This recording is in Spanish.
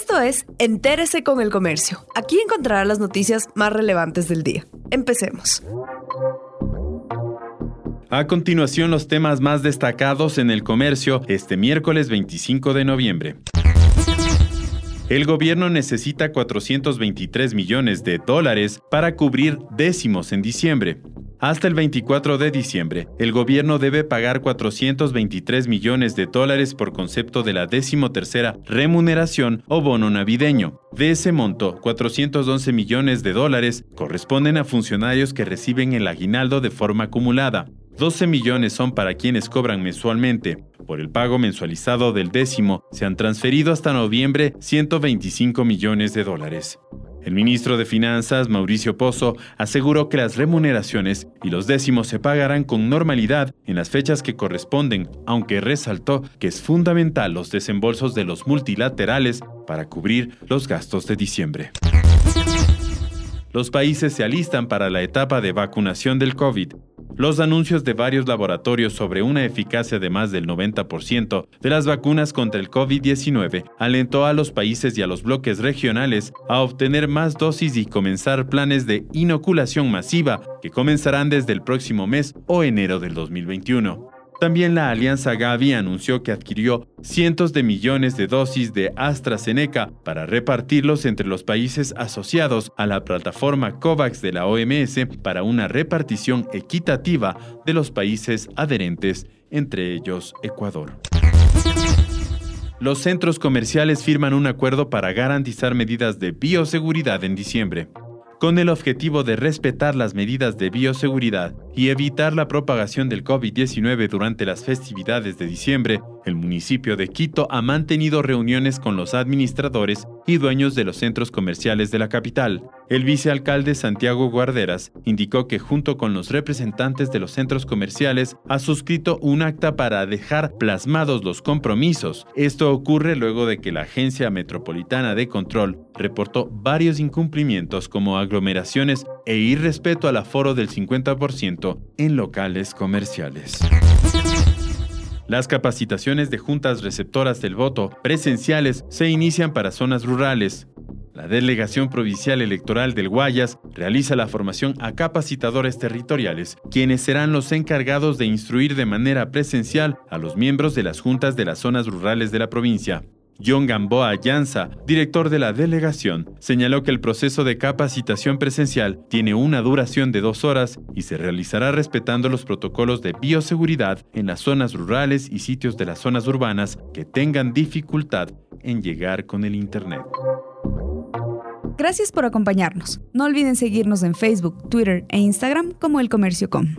Esto es Entérese con el Comercio. Aquí encontrará las noticias más relevantes del día. Empecemos. A continuación, los temas más destacados en el comercio este miércoles 25 de noviembre. El gobierno necesita 423 millones de dólares para cubrir décimos en diciembre. Hasta el 24 de diciembre, el gobierno debe pagar 423 millones de dólares por concepto de la decimotercera remuneración o bono navideño. De ese monto, 411 millones de dólares corresponden a funcionarios que reciben el aguinaldo de forma acumulada. 12 millones son para quienes cobran mensualmente. Por el pago mensualizado del décimo, se han transferido hasta noviembre 125 millones de dólares. El ministro de Finanzas, Mauricio Pozo, aseguró que las remuneraciones y los décimos se pagarán con normalidad en las fechas que corresponden, aunque resaltó que es fundamental los desembolsos de los multilaterales para cubrir los gastos de diciembre. Los países se alistan para la etapa de vacunación del COVID los anuncios de varios laboratorios sobre una eficacia de más del 90% de las vacunas contra el COVID-19 alentó a los países y a los bloques regionales a obtener más dosis y comenzar planes de inoculación masiva que comenzarán desde el próximo mes o enero del 2021. También la Alianza Gavi anunció que adquirió cientos de millones de dosis de AstraZeneca para repartirlos entre los países asociados a la plataforma COVAX de la OMS para una repartición equitativa de los países adherentes, entre ellos Ecuador. Los centros comerciales firman un acuerdo para garantizar medidas de bioseguridad en diciembre con el objetivo de respetar las medidas de bioseguridad y evitar la propagación del COVID-19 durante las festividades de diciembre, el municipio de Quito ha mantenido reuniones con los administradores y dueños de los centros comerciales de la capital. El vicealcalde Santiago Guarderas indicó que junto con los representantes de los centros comerciales ha suscrito un acta para dejar plasmados los compromisos. Esto ocurre luego de que la Agencia Metropolitana de Control reportó varios incumplimientos como aglomeraciones e irrespeto al aforo del 50% en locales comerciales. Las capacitaciones de juntas receptoras del voto presenciales se inician para zonas rurales. La Delegación Provincial Electoral del Guayas realiza la formación a capacitadores territoriales, quienes serán los encargados de instruir de manera presencial a los miembros de las juntas de las zonas rurales de la provincia. John Gamboa Llanza, director de la delegación, señaló que el proceso de capacitación presencial tiene una duración de dos horas y se realizará respetando los protocolos de bioseguridad en las zonas rurales y sitios de las zonas urbanas que tengan dificultad en llegar con el Internet. Gracias por acompañarnos. No olviden seguirnos en Facebook, Twitter e Instagram como El Comercio Com.